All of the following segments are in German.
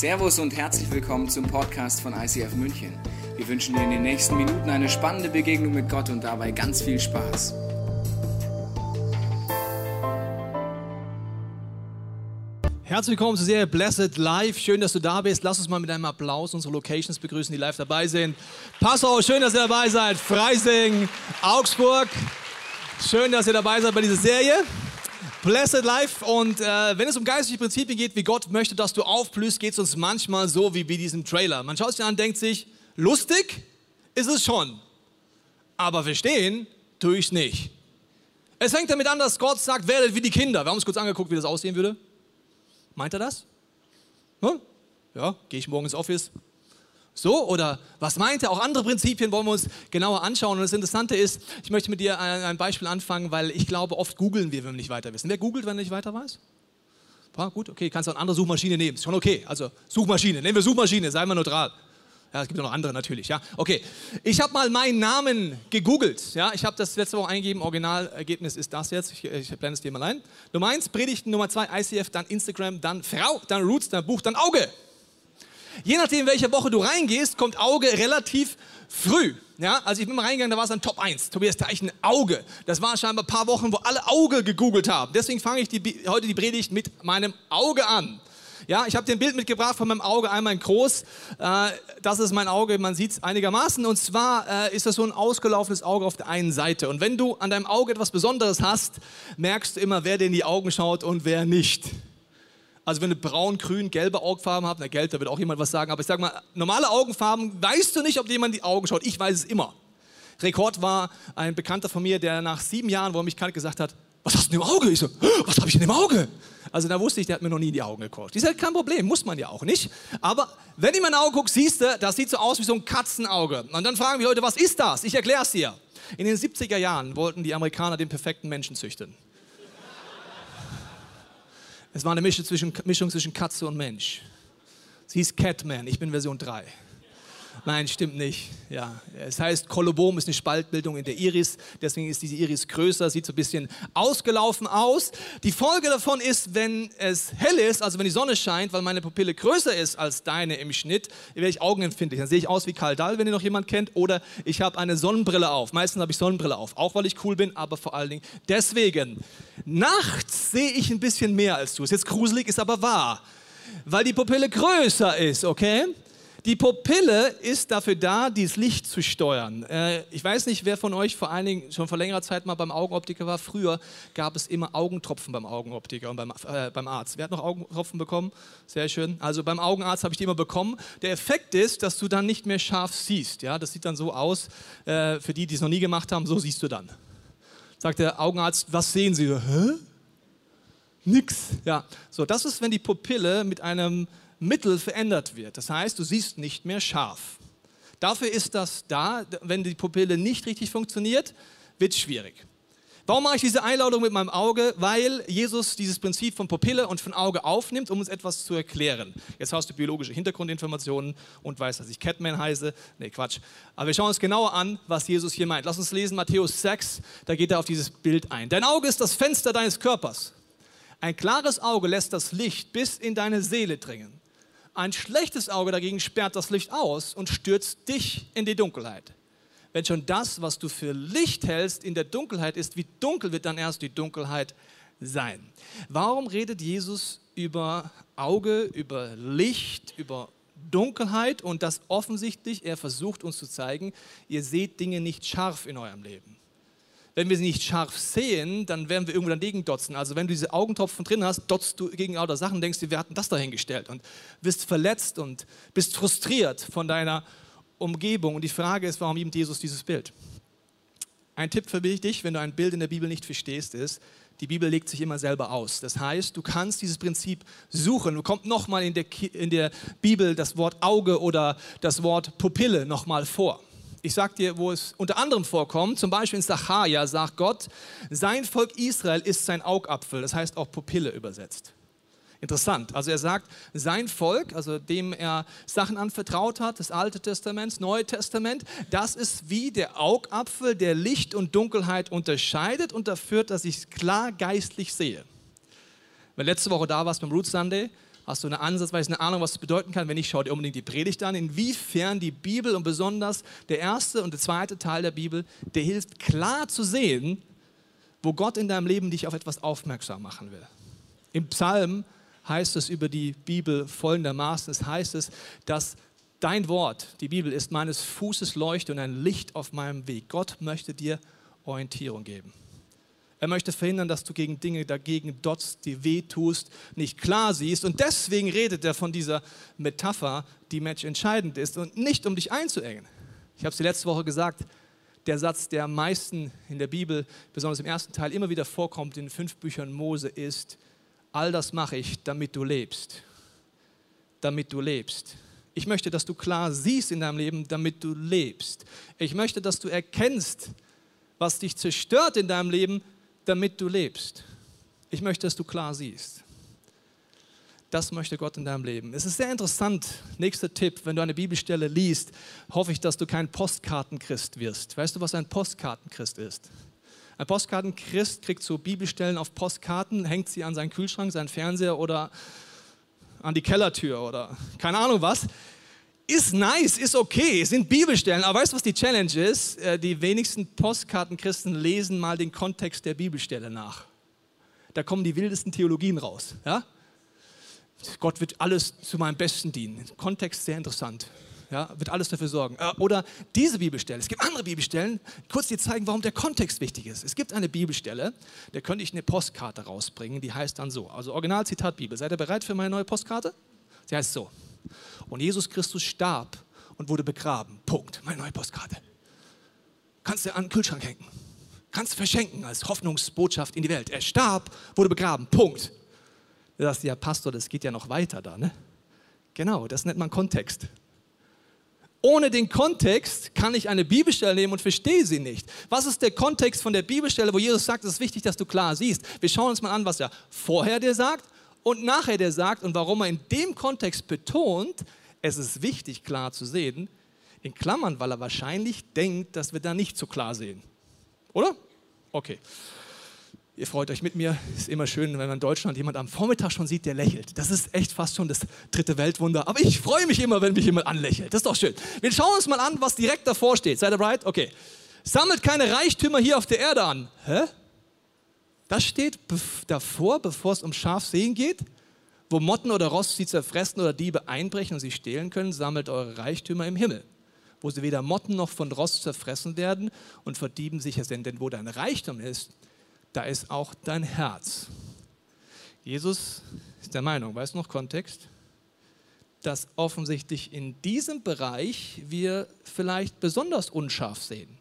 Servus und herzlich willkommen zum Podcast von ICF München. Wir wünschen dir in den nächsten Minuten eine spannende Begegnung mit Gott und dabei ganz viel Spaß. Herzlich willkommen zur Serie Blessed Live. Schön, dass du da bist. Lass uns mal mit einem Applaus unsere Locations begrüßen, die live dabei sind. Passau, schön, dass ihr dabei seid. Freising, Augsburg. Schön, dass ihr dabei seid bei dieser Serie. Blessed Life. Und äh, wenn es um geistliche Prinzipien geht, wie Gott möchte, dass du aufblühst, geht es uns manchmal so wie bei diesem Trailer. Man schaut sich an und denkt sich, lustig ist es schon, aber verstehen tue ich es nicht. Es fängt damit an, dass Gott sagt, werdet wie die Kinder. Wir haben uns kurz angeguckt, wie das aussehen würde. Meint er das? Hm? Ja, gehe ich morgen ins Office, so oder was meint er? Auch andere Prinzipien wollen wir uns genauer anschauen. Und das Interessante ist, ich möchte mit dir ein Beispiel anfangen, weil ich glaube, oft googeln wir, wenn wir nicht weiter wissen. Wer googelt, wenn er nicht weiter weiß? Ja, gut, okay, kannst du eine andere Suchmaschine nehmen. Ist schon okay. Also Suchmaschine, nehmen wir Suchmaschine, sei mal neutral. Ja, es gibt auch noch andere natürlich, ja. Okay, ich habe mal meinen Namen gegoogelt. Ja, ich habe das letzte Woche eingegeben. Originalergebnis ist das jetzt. Ich, ich blende es dir mal ein. Nummer eins, Predigten. Nummer zwei, ICF. Dann Instagram. Dann Frau. Dann Roots. Dann Buch. Dann Auge. Je nachdem, welche Woche du reingehst, kommt Auge relativ früh. Ja, also ich bin mal reingegangen, da war es dann Top 1. Tobias Teichen, Auge. Das waren scheinbar ein paar Wochen, wo alle Auge gegoogelt haben. Deswegen fange ich die, heute die Predigt mit meinem Auge an. Ja, ich habe dir ein Bild mitgebracht von meinem Auge, einmal in groß. Äh, das ist mein Auge, man sieht es einigermaßen. Und zwar äh, ist das so ein ausgelaufenes Auge auf der einen Seite. Und wenn du an deinem Auge etwas Besonderes hast, merkst du immer, wer dir in die Augen schaut und wer nicht. Also wenn du braun, grün, gelbe Augenfarben hast, na gelb, da wird auch jemand was sagen, aber ich sage mal, normale Augenfarben, weißt du nicht, ob jemand die Augen schaut. Ich weiß es immer. Rekord war ein Bekannter von mir, der nach sieben Jahren, wo er mich kannte, gesagt hat, was hast du denn im Auge? Ich so, was habe ich denn im Auge? Also da wusste ich, der hat mir noch nie in die Augen geguckt. Ich sage, kein Problem, muss man ja auch nicht. Aber wenn du in mein Auge guckst, siehst du, das sieht so aus wie so ein Katzenauge. Und dann fragen wir Leute, was ist das? Ich erkläre es dir. In den 70er Jahren wollten die Amerikaner den perfekten Menschen züchten. Es war eine Mischung zwischen, Mischung zwischen Katze und Mensch. Sie hieß Catman, ich bin Version 3. Nein, stimmt nicht. Ja, es heißt Kolobom ist eine Spaltbildung in der Iris, deswegen ist diese Iris größer, sieht so ein bisschen ausgelaufen aus. Die Folge davon ist, wenn es hell ist, also wenn die Sonne scheint, weil meine Pupille größer ist als deine im Schnitt, werde ich augenempfindlich. Dann sehe ich aus wie Karl Dahl, wenn ihr noch jemand kennt, oder ich habe eine Sonnenbrille auf. Meistens habe ich Sonnenbrille auf, auch weil ich cool bin, aber vor allen Dingen deswegen. Nachts sehe ich ein bisschen mehr als du. Ist jetzt gruselig, ist aber wahr, weil die Pupille größer ist, okay? Die Pupille ist dafür da, dieses Licht zu steuern. Äh, ich weiß nicht, wer von euch vor allen Dingen schon vor längerer Zeit mal beim Augenoptiker war. Früher gab es immer Augentropfen beim Augenoptiker und beim, äh, beim Arzt. Wer hat noch Augentropfen bekommen? Sehr schön. Also beim Augenarzt habe ich die immer bekommen. Der Effekt ist, dass du dann nicht mehr scharf siehst. Ja, das sieht dann so aus. Äh, für die, die es noch nie gemacht haben, so siehst du dann. Sagt der Augenarzt, was sehen Sie? Hä? Nix. Ja, so das ist, wenn die Pupille mit einem Mittel verändert wird. Das heißt, du siehst nicht mehr scharf. Dafür ist das da. Wenn die Pupille nicht richtig funktioniert, wird es schwierig. Warum mache ich diese Einladung mit meinem Auge? Weil Jesus dieses Prinzip von Pupille und von Auge aufnimmt, um uns etwas zu erklären. Jetzt hast du biologische Hintergrundinformationen und weißt, dass ich Catman heiße. Nee, Quatsch. Aber wir schauen uns genauer an, was Jesus hier meint. Lass uns lesen Matthäus 6, da geht er auf dieses Bild ein. Dein Auge ist das Fenster deines Körpers. Ein klares Auge lässt das Licht bis in deine Seele dringen. Ein schlechtes Auge dagegen sperrt das Licht aus und stürzt dich in die Dunkelheit. Wenn schon das, was du für Licht hältst, in der Dunkelheit ist, wie dunkel wird dann erst die Dunkelheit sein? Warum redet Jesus über Auge, über Licht, über Dunkelheit und das offensichtlich, er versucht uns zu zeigen, ihr seht Dinge nicht scharf in eurem Leben wenn wir sie nicht scharf sehen, dann werden wir irgendwo daneben dotzen. Also wenn du diese Augentropfen drin hast, dotzt du gegen lauter Sachen, denkst du, wir hatten das dahingestellt und bist verletzt und bist frustriert von deiner Umgebung. Und die Frage ist, warum liebt Jesus dieses Bild? Ein Tipp für dich, wenn du ein Bild in der Bibel nicht verstehst, ist, die Bibel legt sich immer selber aus. Das heißt, du kannst dieses Prinzip suchen. Du kommt nochmal in der, in der Bibel das Wort Auge oder das Wort Pupille nochmal vor ich sage dir, wo es unter anderem vorkommt, zum Beispiel in Sacharja sagt Gott, sein Volk Israel ist sein Augapfel, das heißt auch Pupille übersetzt. Interessant. Also er sagt, sein Volk, also dem er Sachen anvertraut hat, das Alte Testament, das Neue Testament, das ist wie der Augapfel, der Licht und Dunkelheit unterscheidet und dafür, dass ich es klar geistlich sehe. Wenn letzte Woche da warst beim Root Sunday, Hast du eine Ansatzweise, eine Ahnung, was es bedeuten kann? Wenn nicht, schau dir unbedingt die Predigt an. Inwiefern die Bibel und besonders der erste und der zweite Teil der Bibel, der hilft klar zu sehen, wo Gott in deinem Leben dich auf etwas aufmerksam machen will. Im Psalm heißt es über die Bibel folgendermaßen, es heißt es, dass dein Wort, die Bibel, ist meines Fußes Leuchte und ein Licht auf meinem Weg. Gott möchte dir Orientierung geben. Er möchte verhindern, dass du gegen Dinge dagegen dotzt, die weh tust, nicht klar siehst. Und deswegen redet er von dieser Metapher, die Mensch entscheidend ist und nicht um dich einzuengen. Ich habe es dir letzte Woche gesagt, der Satz, der am meisten in der Bibel, besonders im ersten Teil, immer wieder vorkommt in den fünf Büchern Mose, ist, all das mache ich, damit du lebst. Damit du lebst. Ich möchte, dass du klar siehst in deinem Leben, damit du lebst. Ich möchte, dass du erkennst, was dich zerstört in deinem Leben, damit du lebst. Ich möchte, dass du klar siehst. Das möchte Gott in deinem Leben. Es ist sehr interessant. Nächster Tipp, wenn du eine Bibelstelle liest, hoffe ich, dass du kein Postkartenchrist wirst. Weißt du, was ein Postkartenchrist ist? Ein Postkartenchrist kriegt so Bibelstellen auf Postkarten, hängt sie an seinen Kühlschrank, seinen Fernseher oder an die Kellertür oder keine Ahnung was. Ist nice, ist okay, sind Bibelstellen, aber weißt du, was die Challenge ist? Äh, die wenigsten Postkartenchristen lesen mal den Kontext der Bibelstelle nach. Da kommen die wildesten Theologien raus. Ja? Gott wird alles zu meinem Besten dienen. Kontext sehr interessant. Ja, wird alles dafür sorgen. Äh, oder diese Bibelstelle. Es gibt andere Bibelstellen, kurz dir zeigen, warum der Kontext wichtig ist. Es gibt eine Bibelstelle, da könnte ich eine Postkarte rausbringen, die heißt dann so. Also Originalzitat Bibel. Seid ihr bereit für meine neue Postkarte? Sie heißt so. Und Jesus Christus starb und wurde begraben. Punkt. Meine neue Postkarte. Kannst du an den Kühlschrank hängen. Kannst du verschenken als Hoffnungsbotschaft in die Welt. Er starb, wurde begraben. Punkt. Da sagst du, ja, Pastor, das geht ja noch weiter da, ne? Genau, das nennt man Kontext. Ohne den Kontext kann ich eine Bibelstelle nehmen und verstehe sie nicht. Was ist der Kontext von der Bibelstelle, wo Jesus sagt, es ist wichtig, dass du klar siehst? Wir schauen uns mal an, was er vorher dir sagt und nachher der sagt und warum er in dem Kontext betont, es ist wichtig klar zu sehen, in Klammern, weil er wahrscheinlich denkt, dass wir da nicht so klar sehen. Oder? Okay. Ihr freut euch mit mir. Ist immer schön, wenn man in Deutschland jemand am Vormittag schon sieht, der lächelt. Das ist echt fast schon das dritte Weltwunder. Aber ich freue mich immer, wenn mich jemand anlächelt. Das ist doch schön. Wir schauen uns mal an, was direkt davor steht. Seid ihr bereit? Okay. Sammelt keine Reichtümer hier auf der Erde an. Hä? Das steht davor, bevor es um Schafsehen geht, wo Motten oder Rost sie zerfressen oder Diebe einbrechen und sie stehlen können, sammelt eure Reichtümer im Himmel, wo sie weder Motten noch von Rost zerfressen werden und vor Dieben sicher sind. Denn wo dein Reichtum ist, da ist auch dein Herz. Jesus ist der Meinung, weißt du noch Kontext? Dass offensichtlich in diesem Bereich wir vielleicht besonders unscharf sehen,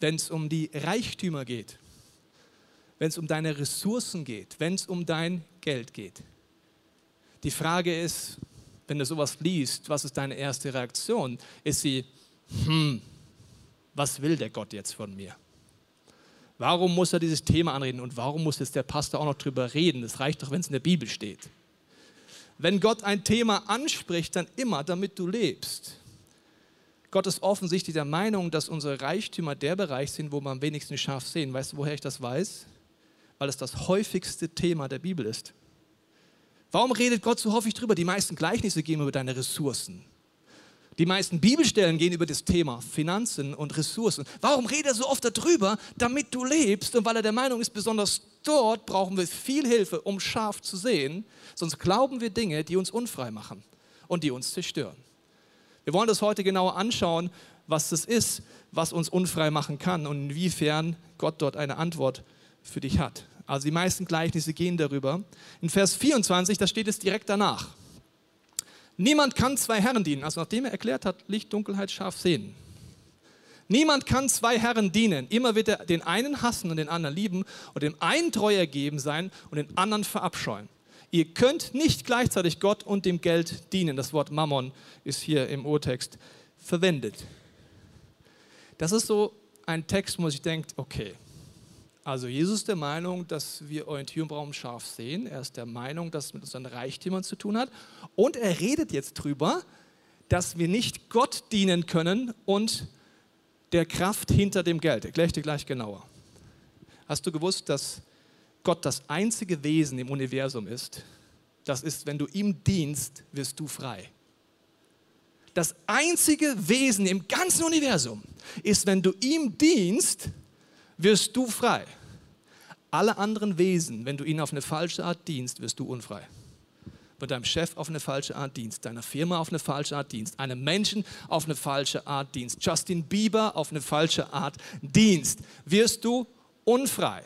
wenn es um die Reichtümer geht wenn es um deine Ressourcen geht, wenn es um dein Geld geht. Die Frage ist, wenn du sowas liest, was ist deine erste Reaktion? Ist sie, hm, was will der Gott jetzt von mir? Warum muss er dieses Thema anreden und warum muss jetzt der Pastor auch noch drüber reden? Es reicht doch, wenn es in der Bibel steht. Wenn Gott ein Thema anspricht, dann immer, damit du lebst. Gott ist offensichtlich der Meinung, dass unsere Reichtümer der Bereich sind, wo wir am wenigsten scharf sehen. Weißt du, woher ich das weiß? Weil es das häufigste Thema der Bibel ist. Warum redet Gott so häufig drüber? Die meisten Gleichnisse gehen über deine Ressourcen. Die meisten Bibelstellen gehen über das Thema Finanzen und Ressourcen. Warum redet er so oft darüber? Damit du lebst und weil er der Meinung ist, besonders dort brauchen wir viel Hilfe, um scharf zu sehen. Sonst glauben wir Dinge, die uns unfrei machen und die uns zerstören. Wir wollen das heute genauer anschauen, was das ist, was uns unfrei machen kann und inwiefern Gott dort eine Antwort für dich hat. Also die meisten Gleichnisse gehen darüber. In Vers 24, da steht es direkt danach. Niemand kann zwei Herren dienen. Also nachdem er erklärt hat, Licht, Dunkelheit, scharf sehen. Niemand kann zwei Herren dienen. Immer wird er den einen hassen und den anderen lieben und dem einen treu ergeben sein und den anderen verabscheuen. Ihr könnt nicht gleichzeitig Gott und dem Geld dienen. Das Wort Mammon ist hier im Urtext verwendet. Das ist so ein Text, wo ich denke, okay, also Jesus ist der Meinung, dass wir Orientierung brauchen, scharf sehen. Er ist der Meinung, dass es mit unseren Reichtümern zu tun hat. Und er redet jetzt darüber, dass wir nicht Gott dienen können und der Kraft hinter dem Geld. Erkläre ich dir gleich genauer. Hast du gewusst, dass Gott das einzige Wesen im Universum ist, Das ist, wenn du ihm dienst, wirst du frei. Das einzige Wesen im ganzen Universum ist, wenn du ihm dienst, wirst du frei. Alle anderen Wesen, wenn du ihnen auf eine falsche Art dienst, wirst du unfrei. Wenn deinem Chef auf eine falsche Art dienst, deiner Firma auf eine falsche Art dienst, einem Menschen auf eine falsche Art dienst, Justin Bieber auf eine falsche Art dienst, wirst du unfrei.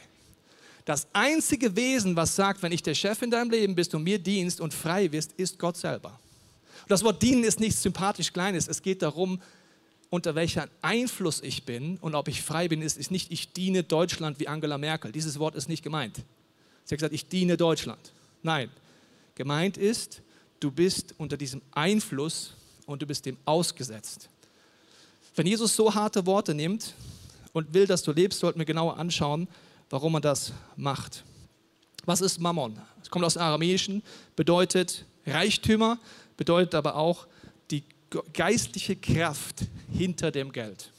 Das einzige Wesen, was sagt, wenn ich der Chef in deinem Leben bist und mir dienst und frei wirst, ist Gott selber. Das Wort dienen ist nichts sympathisch Kleines. Es geht darum, unter welchem Einfluss ich bin und ob ich frei bin, ist, ist nicht, ich diene Deutschland wie Angela Merkel. Dieses Wort ist nicht gemeint. Sie hat gesagt, ich diene Deutschland. Nein, gemeint ist, du bist unter diesem Einfluss und du bist dem ausgesetzt. Wenn Jesus so harte Worte nimmt und will, dass du lebst, sollten wir genauer anschauen, warum er das macht. Was ist Mammon? Es kommt aus dem Aramäischen, bedeutet Reichtümer, bedeutet aber auch geistliche Kraft hinter dem Geld.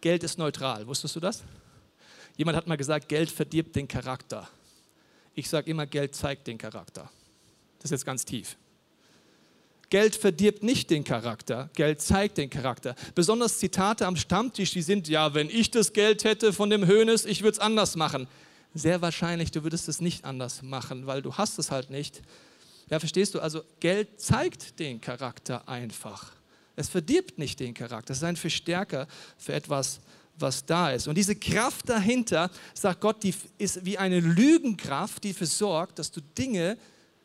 Geld ist neutral, wusstest du das? Jemand hat mal gesagt, Geld verdirbt den Charakter. Ich sage immer, Geld zeigt den Charakter. Das ist jetzt ganz tief. Geld verdirbt nicht den Charakter, Geld zeigt den Charakter. Besonders Zitate am Stammtisch, die sind, ja, wenn ich das Geld hätte von dem Hönes, ich würde es anders machen. Sehr wahrscheinlich, du würdest es nicht anders machen, weil du hast es halt nicht. Ja, verstehst du? Also Geld zeigt den Charakter einfach. Es verdirbt nicht den Charakter. Es ist ein Verstärker für etwas, was da ist. Und diese Kraft dahinter, sagt Gott, die ist wie eine Lügenkraft, die dafür sorgt, dass du Dinge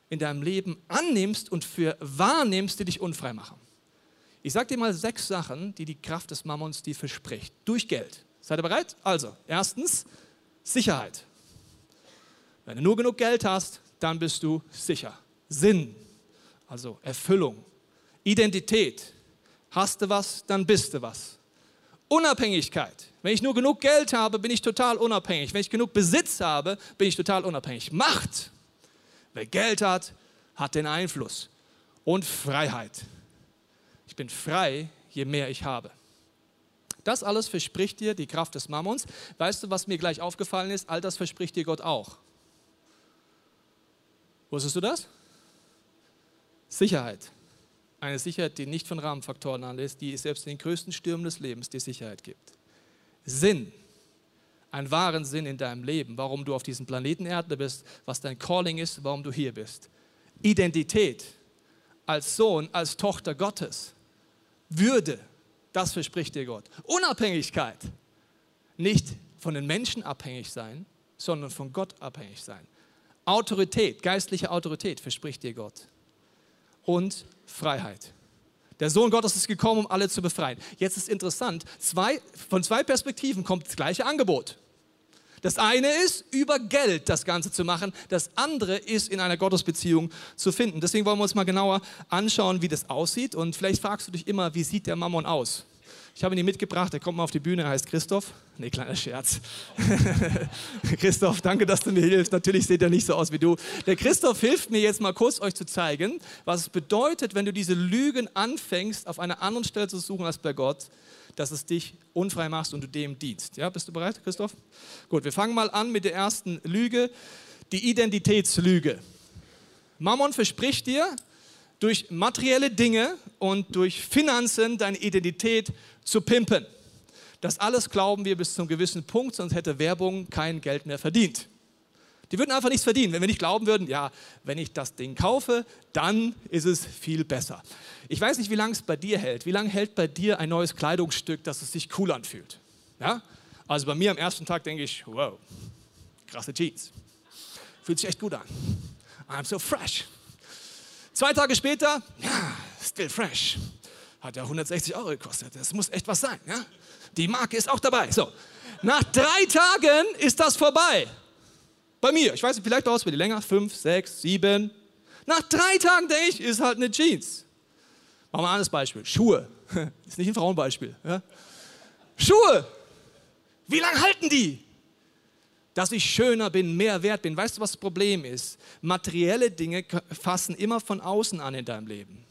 in deinem Leben annimmst und für wahrnimmst, die dich unfrei machen. Ich sage dir mal sechs Sachen, die die Kraft des Mammons dir verspricht. Durch Geld. Seid ihr bereit? Also, erstens, Sicherheit. Wenn du nur genug Geld hast, dann bist du sicher. Sinn, also Erfüllung. Identität. Hast du was, dann bist du was. Unabhängigkeit. Wenn ich nur genug Geld habe, bin ich total unabhängig. Wenn ich genug Besitz habe, bin ich total unabhängig. Macht. Wer Geld hat, hat den Einfluss. Und Freiheit. Ich bin frei, je mehr ich habe. Das alles verspricht dir die Kraft des Mammons. Weißt du, was mir gleich aufgefallen ist? All das verspricht dir Gott auch. Wusstest du das? Sicherheit. Eine Sicherheit, die nicht von Rahmenfaktoren anlässt, die selbst in den größten Stürmen des Lebens dir Sicherheit gibt. Sinn einen wahren Sinn in deinem Leben, warum du auf diesem Planeten Erde bist, was dein Calling ist, warum du hier bist. Identität als Sohn, als Tochter Gottes. Würde, das verspricht dir Gott. Unabhängigkeit, nicht von den Menschen abhängig sein, sondern von Gott abhängig sein. Autorität, geistliche Autorität verspricht dir Gott. Und Freiheit. Der Sohn Gottes ist gekommen, um alle zu befreien. Jetzt ist interessant, zwei, von zwei Perspektiven kommt das gleiche Angebot. Das eine ist, über Geld das Ganze zu machen. Das andere ist, in einer Gottesbeziehung zu finden. Deswegen wollen wir uns mal genauer anschauen, wie das aussieht. Und vielleicht fragst du dich immer, wie sieht der Mammon aus? Ich habe ihn mitgebracht, er kommt mal auf die Bühne, er heißt Christoph. Nee, kleiner Scherz. Christoph, danke, dass du mir hilfst. Natürlich sieht er nicht so aus wie du. Der Christoph hilft mir jetzt mal kurz, euch zu zeigen, was es bedeutet, wenn du diese Lügen anfängst, auf einer anderen Stelle zu suchen als bei Gott dass es dich unfrei machst und du dem dienst. Ja, bist du bereit, Christoph? Gut, wir fangen mal an mit der ersten Lüge, die Identitätslüge. Mammon verspricht dir, durch materielle Dinge und durch Finanzen deine Identität zu pimpen. Das alles glauben wir bis zu einem gewissen Punkt, sonst hätte Werbung kein Geld mehr verdient. Die würden einfach nichts verdienen, wenn wir nicht glauben würden, ja, wenn ich das Ding kaufe, dann ist es viel besser. Ich weiß nicht, wie lange es bei dir hält. Wie lange hält bei dir ein neues Kleidungsstück, dass es sich cool anfühlt? Ja? Also bei mir am ersten Tag denke ich, wow, krasse Jeans. Fühlt sich echt gut an. I'm so fresh. Zwei Tage später, ja, still fresh. Hat ja 160 Euro gekostet. Das muss echt was sein. Ja? Die Marke ist auch dabei. So. Nach drei Tagen ist das vorbei. Bei mir, ich weiß nicht, vielleicht dauert es dir länger, fünf, sechs, sieben. Nach drei Tagen denke ich, ist halt eine Jeans. Machen wir ein anderes Beispiel. Schuhe. Ist nicht ein Frauenbeispiel. Ja? Schuhe. Wie lange halten die? Dass ich schöner bin, mehr wert bin. Weißt du, was das Problem ist? Materielle Dinge fassen immer von außen an in deinem Leben.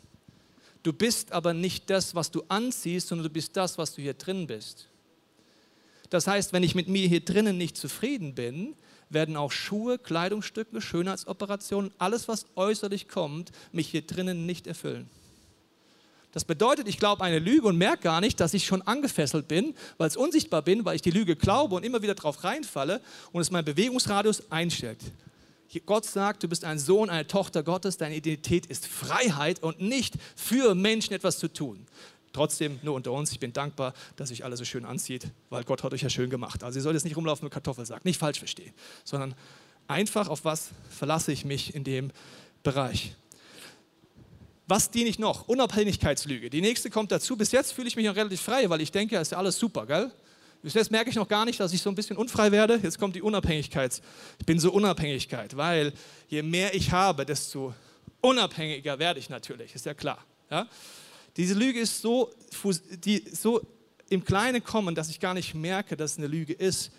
Du bist aber nicht das, was du anziehst, sondern du bist das, was du hier drin bist. Das heißt, wenn ich mit mir hier drinnen nicht zufrieden bin, werden auch Schuhe, Kleidungsstücke, Schönheitsoperationen, alles, was äußerlich kommt, mich hier drinnen nicht erfüllen. Das bedeutet, ich glaube eine Lüge und merke gar nicht, dass ich schon angefesselt bin, weil es unsichtbar bin, weil ich die Lüge glaube und immer wieder drauf reinfalle und es mein Bewegungsradius einstellt. Gott sagt, du bist ein Sohn, eine Tochter Gottes, deine Identität ist Freiheit und nicht für Menschen etwas zu tun. Trotzdem, nur unter uns, ich bin dankbar, dass sich alles so schön anzieht, weil Gott hat euch ja schön gemacht. Also ihr sollt jetzt nicht rumlaufen mit Kartoffelsack, nicht falsch verstehen, sondern einfach auf was verlasse ich mich in dem Bereich. Was diene ich noch? Unabhängigkeitslüge. Die nächste kommt dazu. Bis jetzt fühle ich mich noch relativ frei, weil ich denke, ist ja alles super, gell? Bis jetzt merke ich noch gar nicht, dass ich so ein bisschen unfrei werde. Jetzt kommt die Unabhängigkeit. Ich bin so Unabhängigkeit, weil je mehr ich habe, desto unabhängiger werde ich natürlich, ist ja klar. Ja? Diese Lüge ist so, die, so im Kleinen kommen, dass ich gar nicht merke, dass es eine Lüge ist,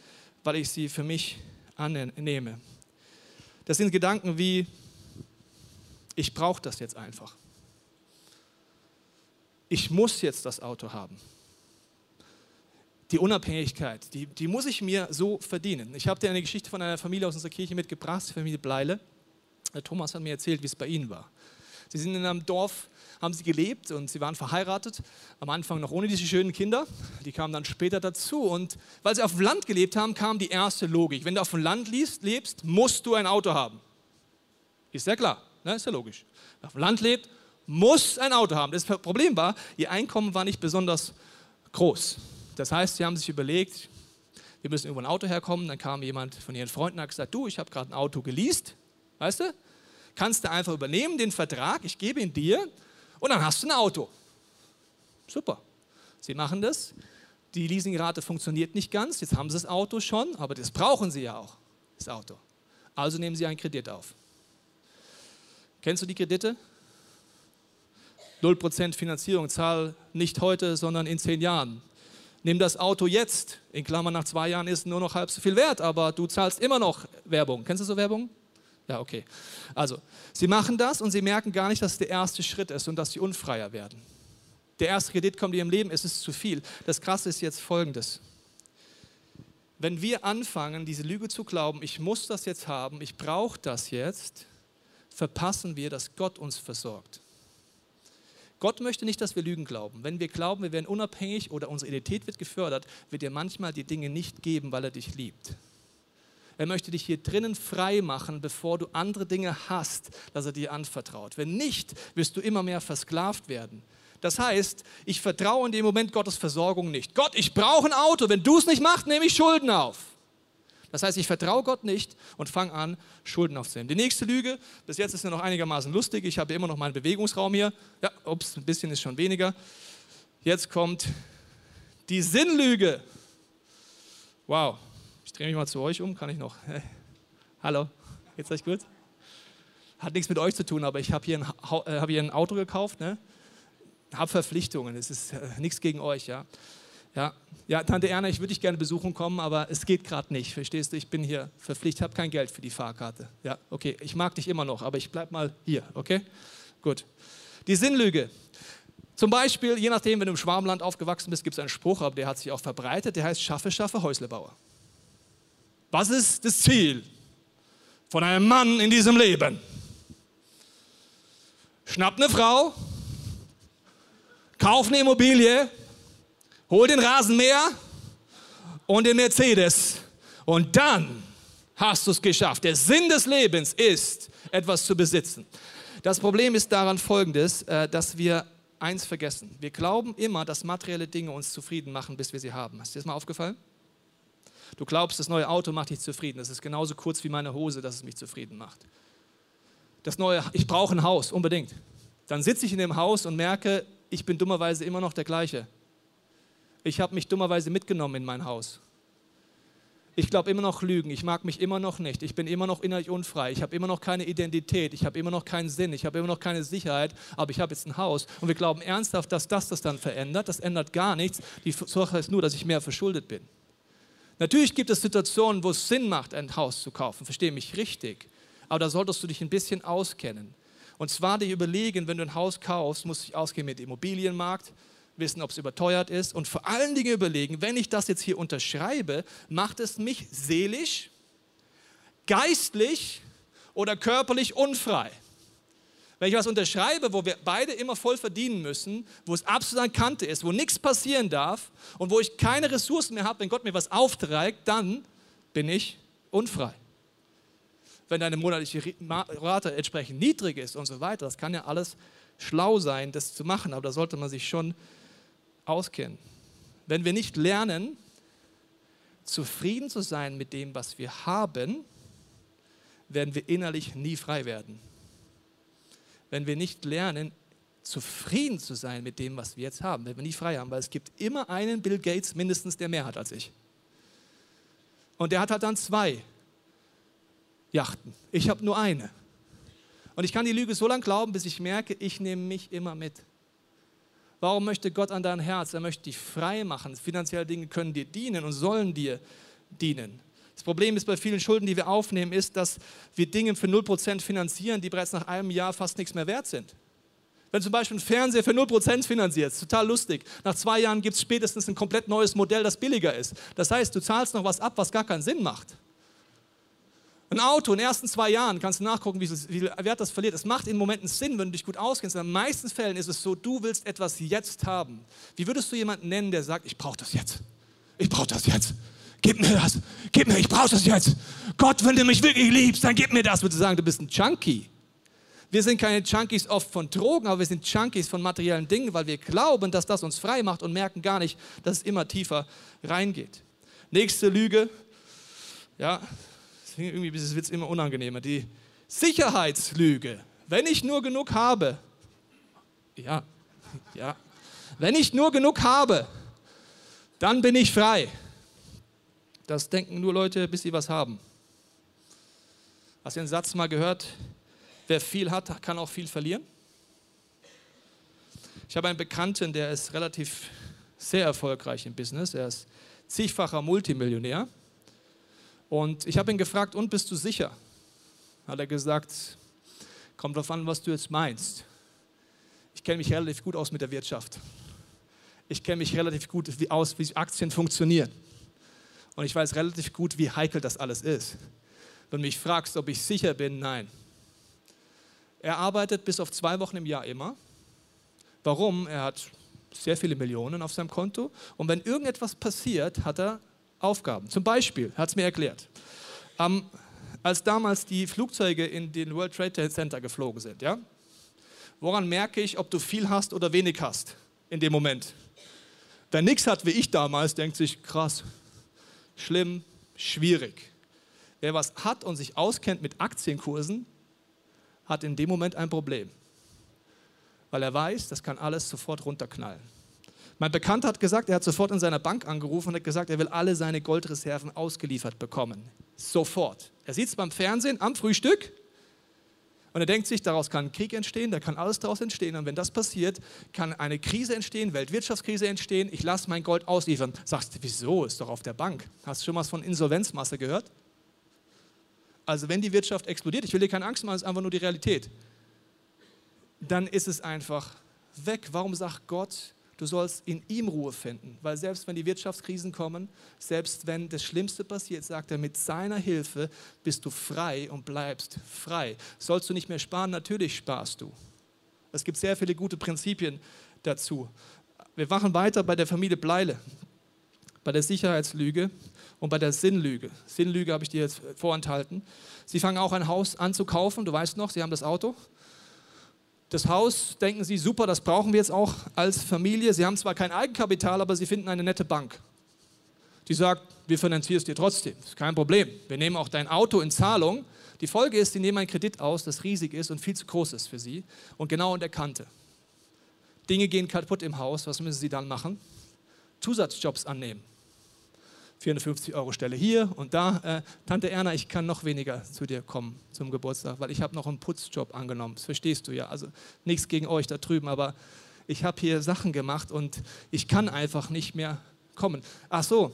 weil ich sie für mich annehme. Das sind Gedanken wie, ich brauche das jetzt einfach ich muss jetzt das Auto haben. Die Unabhängigkeit, die, die muss ich mir so verdienen. Ich habe dir eine Geschichte von einer Familie aus unserer Kirche mitgebracht, die Familie Bleile. Der Thomas hat mir erzählt, wie es bei ihnen war. Sie sind in einem Dorf, haben sie gelebt und sie waren verheiratet. Am Anfang noch ohne diese schönen Kinder. Die kamen dann später dazu. Und weil sie auf dem Land gelebt haben, kam die erste Logik. Wenn du auf dem Land lebst, musst du ein Auto haben. Ist ja klar, ne? ist ja logisch. Wer auf dem Land lebt, muss ein Auto haben. Das Problem war, ihr Einkommen war nicht besonders groß. Das heißt, sie haben sich überlegt, wir müssen über ein Auto herkommen. Dann kam jemand von ihren Freunden und hat gesagt, du, ich habe gerade ein Auto geleast, weißt du? Kannst du einfach übernehmen den Vertrag, ich gebe ihn dir und dann hast du ein Auto. Super. Sie machen das. Die Leasingrate funktioniert nicht ganz. Jetzt haben sie das Auto schon, aber das brauchen sie ja auch, das Auto. Also nehmen sie einen Kredit auf. Kennst du die Kredite? 0% Finanzierung, zahl nicht heute, sondern in zehn Jahren. Nimm das Auto jetzt, in Klammern nach zwei Jahren ist es nur noch halb so viel wert, aber du zahlst immer noch Werbung. Kennst du so Werbung? Ja, okay. Also, sie machen das und sie merken gar nicht, dass es der erste Schritt ist und dass sie unfreier werden. Der erste Kredit kommt in ihrem Leben, es ist zu viel. Das Krasse ist jetzt folgendes. Wenn wir anfangen, diese Lüge zu glauben, ich muss das jetzt haben, ich brauche das jetzt, verpassen wir, dass Gott uns versorgt. Gott möchte nicht, dass wir Lügen glauben. Wenn wir glauben, wir werden unabhängig oder unsere Identität wird gefördert, wird er manchmal die Dinge nicht geben, weil er dich liebt. Er möchte dich hier drinnen frei machen, bevor du andere Dinge hast, dass er dir anvertraut. Wenn nicht, wirst du immer mehr versklavt werden. Das heißt, ich vertraue in dem Moment Gottes Versorgung nicht. Gott, ich brauche ein Auto. Wenn du es nicht machst, nehme ich Schulden auf. Das heißt, ich vertraue Gott nicht und fange an, Schulden aufzunehmen. Die nächste Lüge, bis jetzt ist sie noch einigermaßen lustig. Ich habe immer noch meinen Bewegungsraum hier. Ja, ups, ein bisschen ist schon weniger. Jetzt kommt die Sinnlüge. Wow, ich drehe mich mal zu euch um. Kann ich noch? Hey. Hallo, geht's euch gut? Hat nichts mit euch zu tun, aber ich habe hier, ein, äh, hab hier ein Auto gekauft. Ne? Habe Verpflichtungen. Es ist äh, nichts gegen euch. Ja? Ja, ja, Tante Erna, ich würde dich gerne besuchen kommen, aber es geht gerade nicht. Verstehst du? Ich bin hier verpflichtet, habe kein Geld für die Fahrkarte. Ja, okay. Ich mag dich immer noch, aber ich bleib mal hier, okay? Gut. Die Sinnlüge. Zum Beispiel, je nachdem, wenn du im Schwarmland aufgewachsen bist, gibt es einen Spruch, aber der hat sich auch verbreitet, der heißt Schaffe, schaffe, Häuslebauer. Was ist das Ziel von einem Mann in diesem Leben? Schnapp eine Frau, kauf eine Immobilie, hol den Rasenmäher und den Mercedes und dann hast du es geschafft. Der Sinn des Lebens ist, etwas zu besitzen. Das Problem ist daran folgendes, äh, dass wir eins vergessen. Wir glauben immer, dass materielle Dinge uns zufrieden machen, bis wir sie haben. Hast dir das mal aufgefallen? Du glaubst, das neue Auto macht dich zufrieden. Das ist genauso kurz wie meine Hose, dass es mich zufrieden macht. Das neue, ich brauche ein Haus, unbedingt. Dann sitze ich in dem Haus und merke, ich bin dummerweise immer noch der gleiche. Ich habe mich dummerweise mitgenommen in mein Haus. Ich glaube immer noch Lügen. Ich mag mich immer noch nicht. Ich bin immer noch innerlich unfrei. Ich habe immer noch keine Identität. Ich habe immer noch keinen Sinn. Ich habe immer noch keine Sicherheit. Aber ich habe jetzt ein Haus. Und wir glauben ernsthaft, dass das das dann verändert. Das ändert gar nichts. Die Sache ist nur, dass ich mehr verschuldet bin. Natürlich gibt es Situationen, wo es Sinn macht, ein Haus zu kaufen. Verstehe mich richtig. Aber da solltest du dich ein bisschen auskennen. Und zwar dir überlegen, wenn du ein Haus kaufst, musst du dich auskennen mit dem Immobilienmarkt, wissen, ob es überteuert ist und vor allen Dingen überlegen, wenn ich das jetzt hier unterschreibe, macht es mich seelisch, geistlich oder körperlich unfrei. Wenn ich was unterschreibe, wo wir beide immer voll verdienen müssen, wo es absolut an Kante ist, wo nichts passieren darf und wo ich keine Ressourcen mehr habe, wenn Gott mir was aufträgt, dann bin ich unfrei. Wenn deine monatliche Rate entsprechend niedrig ist und so weiter, das kann ja alles schlau sein, das zu machen, aber da sollte man sich schon auskennen. Wenn wir nicht lernen, zufrieden zu sein mit dem, was wir haben, werden wir innerlich nie frei werden. Wenn wir nicht lernen, zufrieden zu sein mit dem, was wir jetzt haben, werden wir nie frei haben, weil es gibt immer einen Bill Gates mindestens, der mehr hat als ich. Und der hat halt dann zwei Yachten. Ich habe nur eine. Und ich kann die Lüge so lange glauben, bis ich merke, ich nehme mich immer mit. Warum möchte Gott an dein Herz? Er möchte dich frei machen. Finanzielle Dinge können dir dienen und sollen dir dienen. Das Problem ist bei vielen Schulden, die wir aufnehmen, ist, dass wir Dinge für 0% finanzieren, die bereits nach einem Jahr fast nichts mehr wert sind. Wenn zum Beispiel ein Fernseher für 0% finanziert, ist total lustig. Nach zwei Jahren gibt es spätestens ein komplett neues Modell, das billiger ist. Das heißt, du zahlst noch was ab, was gar keinen Sinn macht. Ein Auto in den ersten zwei Jahren kannst du nachgucken, wie viel Wert das verliert. Es macht in Momenten Sinn, wenn du dich gut auskennst. In den meisten Fällen ist es so, du willst etwas jetzt haben. Wie würdest du jemanden nennen, der sagt, ich brauche das jetzt? Ich brauche das jetzt. Gib mir das. Gib mir, ich brauche das jetzt. Gott, wenn du mich wirklich liebst, dann gib mir das. Würdest du sagen, du bist ein Junkie. Wir sind keine Junkies oft von Drogen, aber wir sind Junkies von materiellen Dingen, weil wir glauben, dass das uns frei macht und merken gar nicht, dass es immer tiefer reingeht. Nächste Lüge. Ja, irgendwie ist es immer unangenehmer. Die Sicherheitslüge. Wenn ich nur genug habe, ja, ja, wenn ich nur genug habe, dann bin ich frei. Das denken nur Leute, bis sie was haben. Hast du den Satz mal gehört? Wer viel hat, kann auch viel verlieren. Ich habe einen Bekannten, der ist relativ sehr erfolgreich im Business. Er ist zigfacher Multimillionär. Und ich habe ihn gefragt, und bist du sicher? Hat er gesagt, kommt darauf an, was du jetzt meinst. Ich kenne mich relativ gut aus mit der Wirtschaft. Ich kenne mich relativ gut aus, wie Aktien funktionieren. Und ich weiß relativ gut, wie heikel das alles ist. Wenn du mich fragst, ob ich sicher bin, nein. Er arbeitet bis auf zwei Wochen im Jahr immer. Warum? Er hat sehr viele Millionen auf seinem Konto. Und wenn irgendetwas passiert, hat er Aufgaben. Zum Beispiel, hat es mir erklärt, ähm, als damals die Flugzeuge in den World Trade Center geflogen sind, ja, woran merke ich, ob du viel hast oder wenig hast in dem Moment? Wer nichts hat wie ich damals, denkt sich, krass, schlimm, schwierig. Wer was hat und sich auskennt mit Aktienkursen, hat in dem Moment ein Problem. Weil er weiß, das kann alles sofort runterknallen. Mein Bekannter hat gesagt, er hat sofort in seiner Bank angerufen und hat gesagt, er will alle seine Goldreserven ausgeliefert bekommen. Sofort. Er sieht es beim Fernsehen am Frühstück und er denkt sich, daraus kann ein Krieg entstehen, da kann alles daraus entstehen. Und wenn das passiert, kann eine Krise entstehen, Weltwirtschaftskrise entstehen. Ich lasse mein Gold ausliefern. Sagst du, wieso? Ist doch auf der Bank. Hast du schon mal von Insolvenzmasse gehört? Also wenn die Wirtschaft explodiert, ich will dir keine Angst machen, ist einfach nur die Realität. Dann ist es einfach weg. Warum sagt Gott, Du sollst in ihm Ruhe finden, weil selbst wenn die Wirtschaftskrisen kommen, selbst wenn das Schlimmste passiert, sagt er, mit seiner Hilfe bist du frei und bleibst frei. Sollst du nicht mehr sparen? Natürlich sparst du. Es gibt sehr viele gute Prinzipien dazu. Wir machen weiter bei der Familie Bleile, bei der Sicherheitslüge und bei der Sinnlüge. Sinnlüge habe ich dir jetzt vorenthalten. Sie fangen auch ein Haus an zu kaufen, du weißt noch, sie haben das Auto das Haus, denken Sie, super, das brauchen wir jetzt auch als Familie. Sie haben zwar kein Eigenkapital, aber Sie finden eine nette Bank. Die sagt, wir finanzieren es dir trotzdem, ist kein Problem. Wir nehmen auch dein Auto in Zahlung. Die Folge ist, Sie nehmen einen Kredit aus, das riesig ist und viel zu groß ist für Sie und genau an der Kante. Dinge gehen kaputt im Haus, was müssen Sie dann machen? Zusatzjobs annehmen. 450 Euro Stelle hier und da. Äh, Tante Erna, ich kann noch weniger zu dir kommen zum Geburtstag, weil ich habe noch einen Putzjob angenommen. Das verstehst du ja. Also nichts gegen euch da drüben, aber ich habe hier Sachen gemacht und ich kann einfach nicht mehr kommen. Ach so,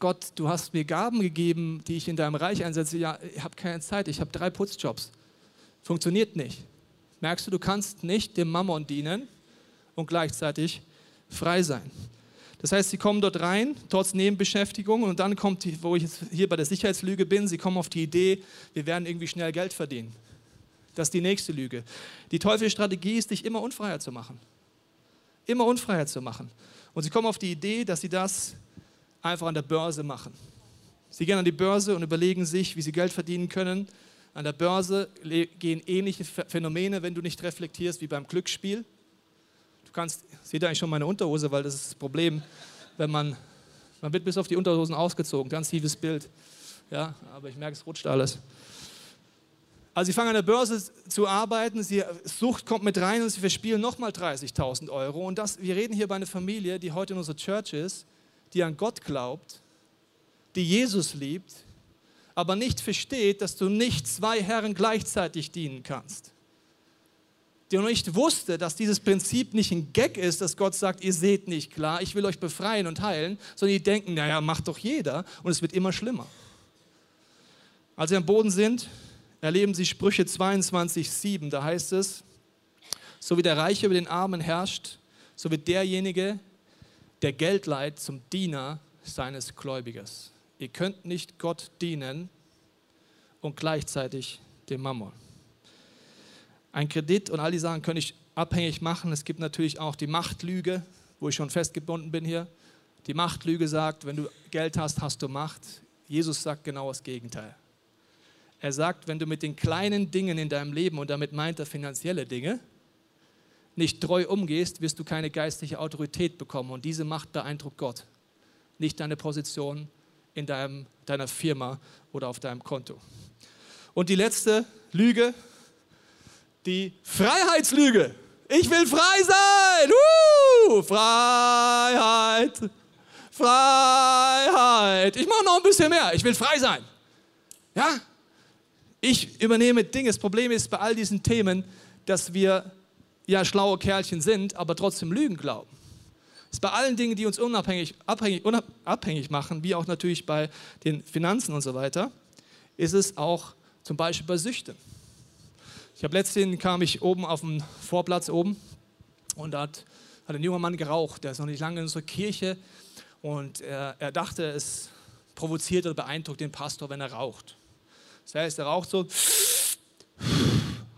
Gott, du hast mir Gaben gegeben, die ich in deinem Reich einsetze. Ja, ich habe keine Zeit, ich habe drei Putzjobs. Funktioniert nicht. Merkst du, du kannst nicht dem Mammon dienen und gleichzeitig frei sein. Das heißt, sie kommen dort rein, trotz Nebenbeschäftigung, und dann kommt, die, wo ich jetzt hier bei der Sicherheitslüge bin, sie kommen auf die Idee, wir werden irgendwie schnell Geld verdienen. Das ist die nächste Lüge. Die Teufelsstrategie ist, dich immer Unfreiheit zu machen. Immer Unfreiheit zu machen. Und sie kommen auf die Idee, dass sie das einfach an der Börse machen. Sie gehen an die Börse und überlegen sich, wie sie Geld verdienen können. An der Börse gehen ähnliche Phänomene, wenn du nicht reflektierst, wie beim Glücksspiel. Du kannst, seht eigentlich schon meine Unterhose, weil das ist das Problem, wenn man, man wird bis auf die Unterhosen ausgezogen, ganz tiefes Bild. Ja, aber ich merke, es rutscht alles. Also sie fangen an der Börse zu arbeiten, sie, Sucht kommt mit rein und sie verspielen nochmal 30.000 Euro. Und das, wir reden hier bei einer Familie, die heute in unserer Church ist, die an Gott glaubt, die Jesus liebt, aber nicht versteht, dass du nicht zwei Herren gleichzeitig dienen kannst. Die noch nicht wusste, dass dieses Prinzip nicht ein Gag ist, dass Gott sagt, ihr seht nicht klar, ich will euch befreien und heilen, sondern die denken, naja, macht doch jeder und es wird immer schlimmer. Als sie am Boden sind, erleben sie Sprüche 22,7. Da heißt es, so wie der Reiche über den Armen herrscht, so wird derjenige, der Geld leiht, zum Diener seines Gläubigers. Ihr könnt nicht Gott dienen und gleichzeitig dem Mammon. Ein Kredit und all die Sachen können ich abhängig machen. Es gibt natürlich auch die Machtlüge, wo ich schon festgebunden bin hier. Die Machtlüge sagt, wenn du Geld hast, hast du Macht. Jesus sagt genau das Gegenteil. Er sagt, wenn du mit den kleinen Dingen in deinem Leben, und damit meint er finanzielle Dinge, nicht treu umgehst, wirst du keine geistliche Autorität bekommen. Und diese Macht beeindruckt Gott, nicht deine Position in deinem, deiner Firma oder auf deinem Konto. Und die letzte Lüge, die Freiheitslüge. Ich will frei sein. Uh, Freiheit. Freiheit. Ich mache noch ein bisschen mehr. Ich will frei sein. Ja? Ich übernehme Dinge. Das Problem ist bei all diesen Themen, dass wir ja schlaue Kerlchen sind, aber trotzdem Lügen glauben. Das ist bei allen Dingen, die uns unabhängig, abhängig, unabhängig machen, wie auch natürlich bei den Finanzen und so weiter, ist es auch zum Beispiel bei Süchten. Ich habe letztens kam ich oben auf dem Vorplatz oben und da hat, hat ein junger Mann geraucht, der ist noch nicht lange in unserer Kirche und er, er dachte, es provoziert oder beeindruckt den Pastor, wenn er raucht. Das heißt, er raucht so.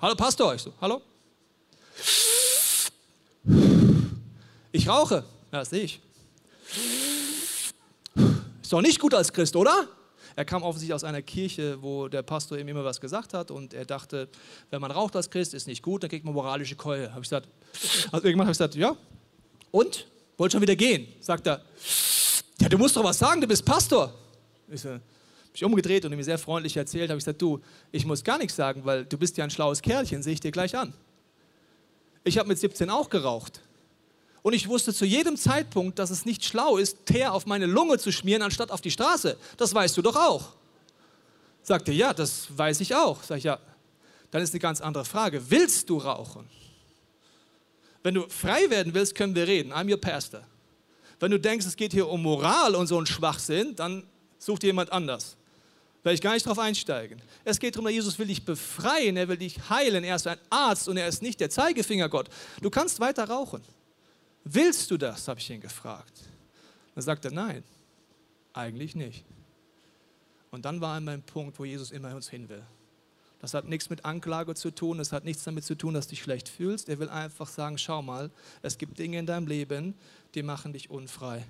Hallo Pastor, ich so, hallo? Ich rauche. Ja, das sehe ich. Ist doch nicht gut als Christ, oder? Er kam offensichtlich aus einer Kirche, wo der Pastor ihm immer was gesagt hat und er dachte, wenn man raucht als Christ, ist nicht gut, dann kriegt man moralische Keule. Habe ich gesagt, also irgendwann habe ich gesagt, ja. Und? Wollte schon wieder gehen. Sagt er, ja, du musst doch was sagen, du bist Pastor. Ich so, mich umgedreht und ihm sehr freundlich erzählt, habe ich gesagt, du, ich muss gar nichts sagen, weil du bist ja ein schlaues Kerlchen, sehe ich dir gleich an. Ich habe mit 17 auch geraucht. Und ich wusste zu jedem Zeitpunkt, dass es nicht schlau ist, Teer auf meine Lunge zu schmieren, anstatt auf die Straße. Das weißt du doch auch. Sagte, ja, das weiß ich auch. Sag ich, ja, dann ist eine ganz andere Frage. Willst du rauchen? Wenn du frei werden willst, können wir reden. I'm your pastor. Wenn du denkst, es geht hier um Moral und so einen Schwachsinn, dann such dir jemand anders. Werde ich gar nicht darauf einsteigen. Es geht darum, Jesus will dich befreien, er will dich heilen. Er ist ein Arzt und er ist nicht der Zeigefinger Gott. Du kannst weiter rauchen. Willst du das? habe ich ihn gefragt. Dann sagt er, nein, eigentlich nicht. Und dann war er mein Punkt, wo Jesus immer uns hin will. Das hat nichts mit Anklage zu tun, es hat nichts damit zu tun, dass du dich schlecht fühlst. Er will einfach sagen, schau mal, es gibt Dinge in deinem Leben, die machen dich unfrei.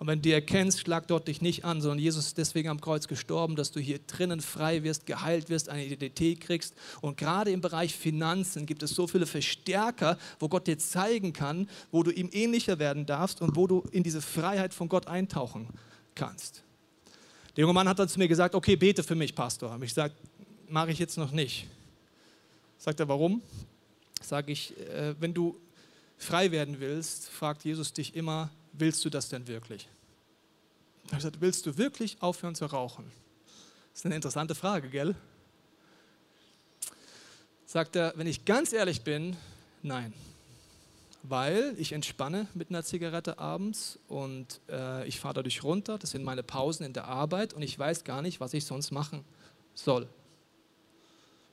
Und wenn du erkennst, schlag dort dich nicht an, sondern Jesus ist deswegen am Kreuz gestorben, dass du hier drinnen frei wirst, geheilt wirst, eine Identität kriegst. Und gerade im Bereich Finanzen gibt es so viele Verstärker, wo Gott dir zeigen kann, wo du ihm ähnlicher werden darfst und wo du in diese Freiheit von Gott eintauchen kannst. Der junge Mann hat dann zu mir gesagt, okay, bete für mich, Pastor. Und ich gesagt, mache ich jetzt noch nicht. Sagt er, warum? Sage ich, äh, wenn du frei werden willst, fragt Jesus dich immer, willst du das denn wirklich? Ich habe gesagt, willst du wirklich aufhören zu rauchen? Das ist eine interessante Frage, gell? Sagt er, wenn ich ganz ehrlich bin, nein. Weil ich entspanne mit einer Zigarette abends und äh, ich fahre dadurch runter. Das sind meine Pausen in der Arbeit und ich weiß gar nicht, was ich sonst machen soll.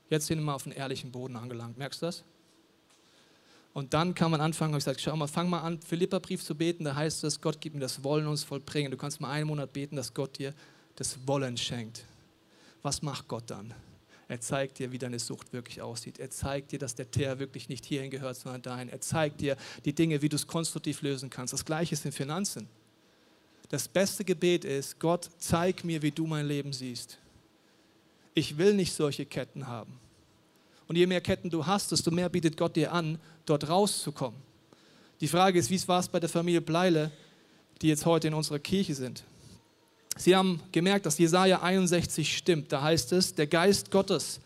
Jetzt sind wir mal auf den ehrlichen Boden angelangt. Merkst du das? Und dann kann man anfangen, habe ich gesagt, schau mal, fang mal an, Philipperbrief zu beten, da heißt es, Gott gibt mir das Wollen uns vollbringen. Du kannst mal einen Monat beten, dass Gott dir das Wollen schenkt. Was macht Gott dann? Er zeigt dir, wie deine Sucht wirklich aussieht. Er zeigt dir, dass der Teer wirklich nicht hierhin gehört, sondern dahin. Er zeigt dir die Dinge, wie du es konstruktiv lösen kannst. Das Gleiche ist in Finanzen. Das beste Gebet ist, Gott, zeig mir, wie du mein Leben siehst. Ich will nicht solche Ketten haben. Und je mehr Ketten du hast, desto mehr bietet Gott dir an, dort rauszukommen. Die Frage ist, wie war es bei der Familie Bleile, die jetzt heute in unserer Kirche sind? Sie haben gemerkt, dass Jesaja 61 stimmt. Da heißt es: Der Geist Gottes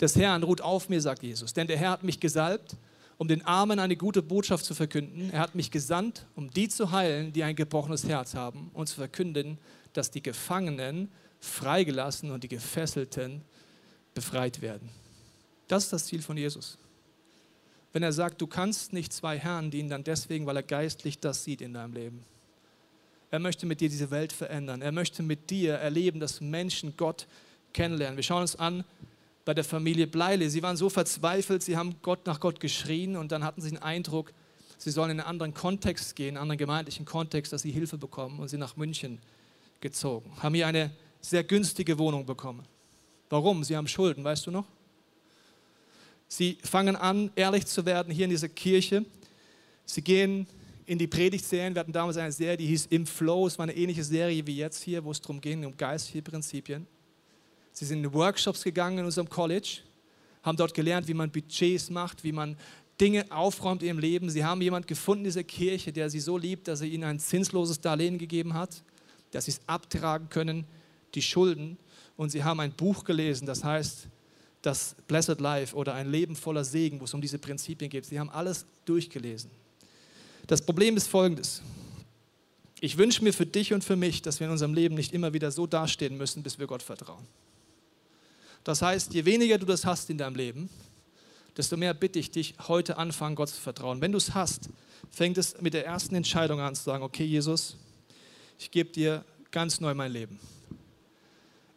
des Herrn ruht auf mir, sagt Jesus. Denn der Herr hat mich gesalbt, um den Armen eine gute Botschaft zu verkünden. Er hat mich gesandt, um die zu heilen, die ein gebrochenes Herz haben, und zu verkünden, dass die Gefangenen freigelassen und die Gefesselten befreit werden. Das ist das Ziel von Jesus. Wenn er sagt, du kannst nicht zwei Herren dienen, dann deswegen, weil er geistlich das sieht in deinem Leben. Er möchte mit dir diese Welt verändern. Er möchte mit dir erleben, dass Menschen Gott kennenlernen. Wir schauen uns an bei der Familie Bleile. Sie waren so verzweifelt, sie haben Gott nach Gott geschrien und dann hatten sie den Eindruck, sie sollen in einen anderen Kontext gehen, einen anderen gemeindlichen Kontext, dass sie Hilfe bekommen und sie nach München gezogen. Haben hier eine sehr günstige Wohnung bekommen. Warum? Sie haben Schulden, weißt du noch? Sie fangen an, ehrlich zu werden hier in dieser Kirche. Sie gehen in die Predigtserien. Wir hatten damals eine Serie, die hieß Im Flow. Es war eine ähnliche Serie wie jetzt hier, wo es darum ging, um geistliche Prinzipien. Sie sind in Workshops gegangen in unserem College, haben dort gelernt, wie man Budgets macht, wie man Dinge aufräumt ihrem Leben. Sie haben jemanden gefunden in dieser Kirche, der sie so liebt, dass er ihnen ein zinsloses Darlehen gegeben hat, dass sie es abtragen können, die Schulden. Und sie haben ein Buch gelesen, das heißt das Blessed Life oder ein Leben voller Segen, wo es um diese Prinzipien geht. Sie haben alles durchgelesen. Das Problem ist folgendes. Ich wünsche mir für dich und für mich, dass wir in unserem Leben nicht immer wieder so dastehen müssen, bis wir Gott vertrauen. Das heißt, je weniger du das hast in deinem Leben, desto mehr bitte ich dich, heute anfangen, Gott zu vertrauen. Wenn du es hast, fängt es mit der ersten Entscheidung an zu sagen, okay Jesus, ich gebe dir ganz neu mein Leben.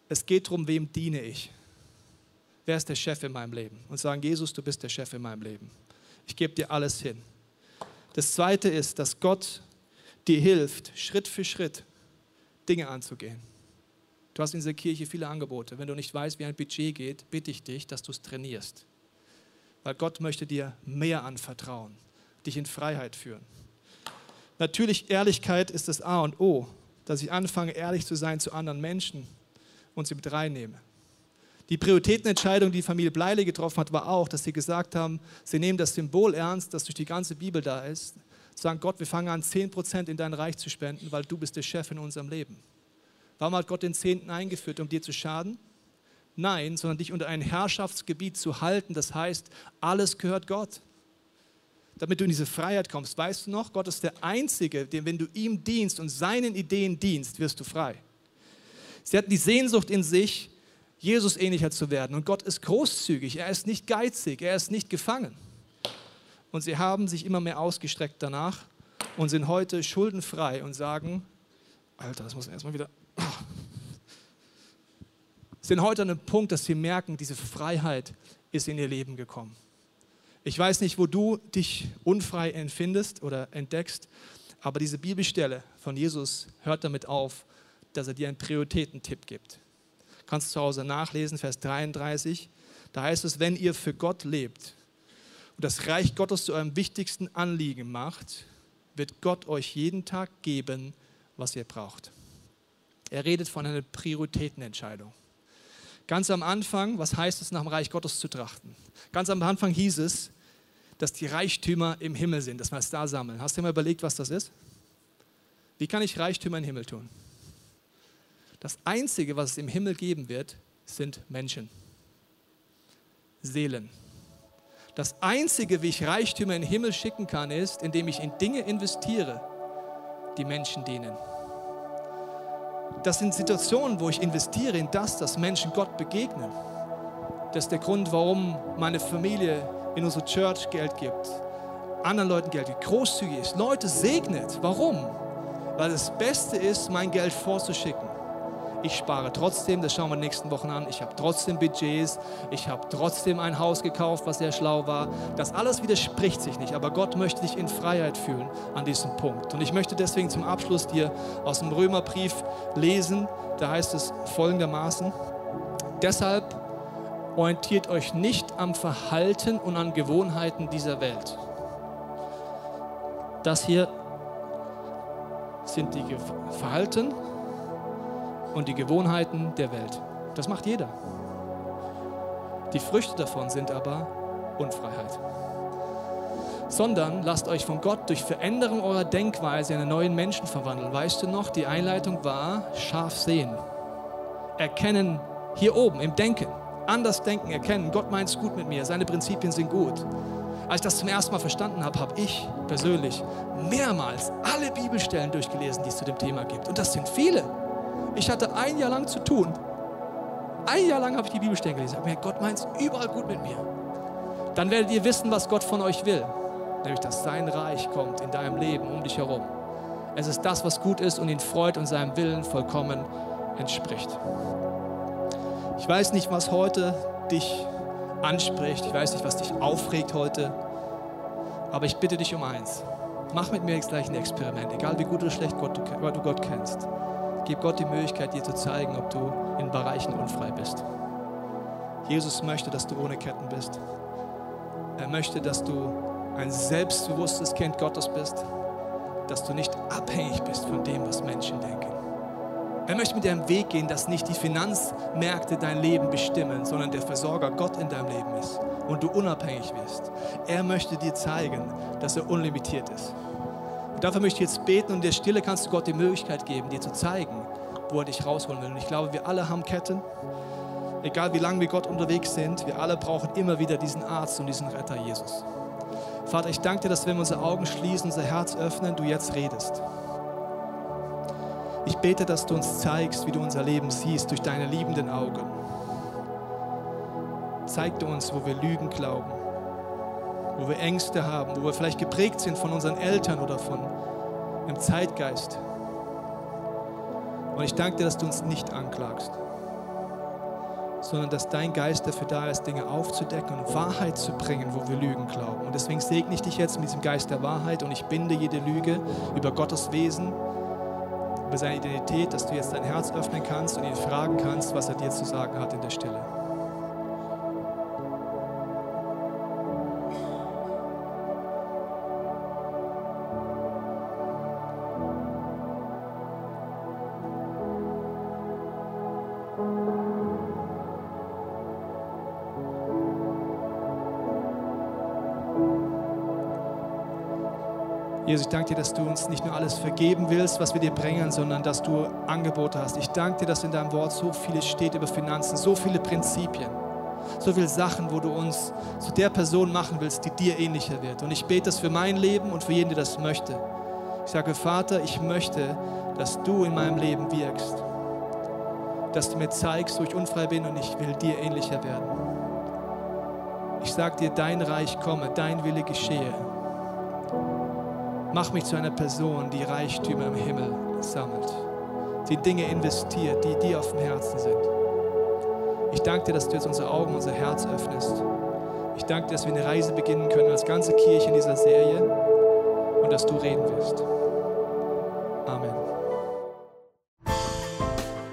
Es geht darum, wem diene ich. Wer ist der Chef in meinem Leben? Und sagen, Jesus, du bist der Chef in meinem Leben. Ich gebe dir alles hin. Das Zweite ist, dass Gott dir hilft, Schritt für Schritt Dinge anzugehen. Du hast in dieser Kirche viele Angebote. Wenn du nicht weißt, wie ein Budget geht, bitte ich dich, dass du es trainierst. Weil Gott möchte dir mehr anvertrauen, dich in Freiheit führen. Natürlich, Ehrlichkeit ist das A und O, dass ich anfange, ehrlich zu sein zu anderen Menschen und sie mit reinnehme. Die Prioritätenentscheidung, die Familie Bleile getroffen hat, war auch, dass sie gesagt haben, sie nehmen das Symbol ernst, das durch die ganze Bibel da ist, sagen, Gott, wir fangen an, 10% in dein Reich zu spenden, weil du bist der Chef in unserem Leben. Warum hat Gott den Zehnten eingeführt, um dir zu schaden? Nein, sondern dich unter ein Herrschaftsgebiet zu halten. Das heißt, alles gehört Gott. Damit du in diese Freiheit kommst. Weißt du noch, Gott ist der Einzige, dem, wenn du ihm dienst und seinen Ideen dienst, wirst du frei. Sie hatten die Sehnsucht in sich, Jesus ähnlicher zu werden. Und Gott ist großzügig, er ist nicht geizig, er ist nicht gefangen. Und sie haben sich immer mehr ausgestreckt danach und sind heute schuldenfrei und sagen, Alter, das muss man erstmal wieder sind heute an einem Punkt, dass sie merken, diese Freiheit ist in ihr Leben gekommen. Ich weiß nicht, wo du dich unfrei empfindest oder entdeckst, aber diese Bibelstelle von Jesus hört damit auf, dass er dir einen Prioritätentipp gibt. Kannst du zu Hause nachlesen, Vers 33. Da heißt es, wenn ihr für Gott lebt und das Reich Gottes zu eurem wichtigsten Anliegen macht, wird Gott euch jeden Tag geben, was ihr braucht. Er redet von einer Prioritätenentscheidung. Ganz am Anfang, was heißt es, nach dem Reich Gottes zu trachten? Ganz am Anfang hieß es, dass die Reichtümer im Himmel sind, dass wir es da sammeln. Hast du dir mal überlegt, was das ist? Wie kann ich Reichtümer im Himmel tun? Das Einzige, was es im Himmel geben wird, sind Menschen, Seelen. Das Einzige, wie ich Reichtümer in den Himmel schicken kann, ist, indem ich in Dinge investiere, die Menschen dienen. Das sind Situationen, wo ich investiere in das, dass Menschen Gott begegnen. Das ist der Grund, warum meine Familie in unsere Church Geld gibt, anderen Leuten Geld gibt, großzügig ist, Leute segnet. Warum? Weil das Beste ist, mein Geld vorzuschicken. Ich spare trotzdem, das schauen wir in den nächsten Wochen an. Ich habe trotzdem Budgets, ich habe trotzdem ein Haus gekauft, was sehr schlau war. Das alles widerspricht sich nicht, aber Gott möchte dich in Freiheit fühlen an diesem Punkt. Und ich möchte deswegen zum Abschluss dir aus dem Römerbrief lesen. Da heißt es folgendermaßen: Deshalb orientiert euch nicht am Verhalten und an Gewohnheiten dieser Welt. Das hier sind die Verhalten und die Gewohnheiten der Welt. Das macht jeder. Die Früchte davon sind aber Unfreiheit. Sondern lasst euch von Gott durch Veränderung eurer Denkweise in einen neuen Menschen verwandeln. Weißt du noch, die Einleitung war scharf sehen. Erkennen hier oben im Denken. Anders denken, erkennen. Gott meint es gut mit mir. Seine Prinzipien sind gut. Als ich das zum ersten Mal verstanden habe, habe ich persönlich mehrmals alle Bibelstellen durchgelesen, die es zu dem Thema gibt. Und das sind viele. Ich hatte ein Jahr lang zu tun. Ein Jahr lang habe ich die Bibelstellen gelesen. Ich mir Gott meint es überall gut mit mir. Dann werdet ihr wissen, was Gott von euch will. Nämlich, dass sein Reich kommt in deinem Leben, um dich herum. Es ist das, was gut ist und ihn freut und seinem Willen vollkommen entspricht. Ich weiß nicht, was heute dich anspricht. Ich weiß nicht, was dich aufregt heute. Aber ich bitte dich um eins. Mach mit mir jetzt gleich ein Experiment, egal wie gut oder schlecht Gott, du Gott kennst. Gib Gott die Möglichkeit, dir zu zeigen, ob du in Bereichen unfrei bist. Jesus möchte, dass du ohne Ketten bist. Er möchte, dass du ein selbstbewusstes Kind Gottes bist, dass du nicht abhängig bist von dem, was Menschen denken. Er möchte mit dir einen Weg gehen, dass nicht die Finanzmärkte dein Leben bestimmen, sondern der Versorger Gott in deinem Leben ist und du unabhängig wirst. Er möchte dir zeigen, dass er unlimitiert ist. Dafür möchte ich jetzt beten und in der Stille kannst du Gott die Möglichkeit geben, dir zu zeigen, wo er dich rausholen will. Und ich glaube, wir alle haben Ketten. Egal wie lange wir Gott unterwegs sind, wir alle brauchen immer wieder diesen Arzt und diesen Retter Jesus. Vater, ich danke dir, dass wenn wir unsere Augen schließen, unser Herz öffnen, du jetzt redest. Ich bete, dass du uns zeigst, wie du unser Leben siehst durch deine liebenden Augen. Zeig du uns, wo wir Lügen glauben, wo wir Ängste haben, wo wir vielleicht geprägt sind von unseren Eltern oder von einem Zeitgeist. Und ich danke dir, dass du uns nicht anklagst, sondern dass dein Geist dafür da ist, Dinge aufzudecken und Wahrheit zu bringen, wo wir Lügen glauben. Und deswegen segne ich dich jetzt mit diesem Geist der Wahrheit und ich binde jede Lüge über Gottes Wesen über seine Identität, dass du jetzt dein Herz öffnen kannst und ihn fragen kannst, was er dir zu sagen hat in der Stille. Jesus, ich danke dir, dass du uns nicht nur alles vergeben willst, was wir dir bringen, sondern dass du Angebote hast. Ich danke dir, dass in deinem Wort so vieles steht über Finanzen, so viele Prinzipien, so viele Sachen, wo du uns zu der Person machen willst, die dir ähnlicher wird. Und ich bete das für mein Leben und für jeden, der das möchte. Ich sage, Vater, ich möchte, dass du in meinem Leben wirkst. Dass du mir zeigst, wo ich unfrei bin und ich will dir ähnlicher werden. Ich sage dir, dein Reich komme, dein Wille geschehe Mach mich zu einer Person, die Reichtümer im Himmel sammelt, die Dinge investiert, die dir auf dem Herzen sind. Ich danke dir, dass du jetzt unsere Augen, unser Herz öffnest. Ich danke dir, dass wir eine Reise beginnen können als ganze Kirche in dieser Serie und dass du reden wirst. Amen.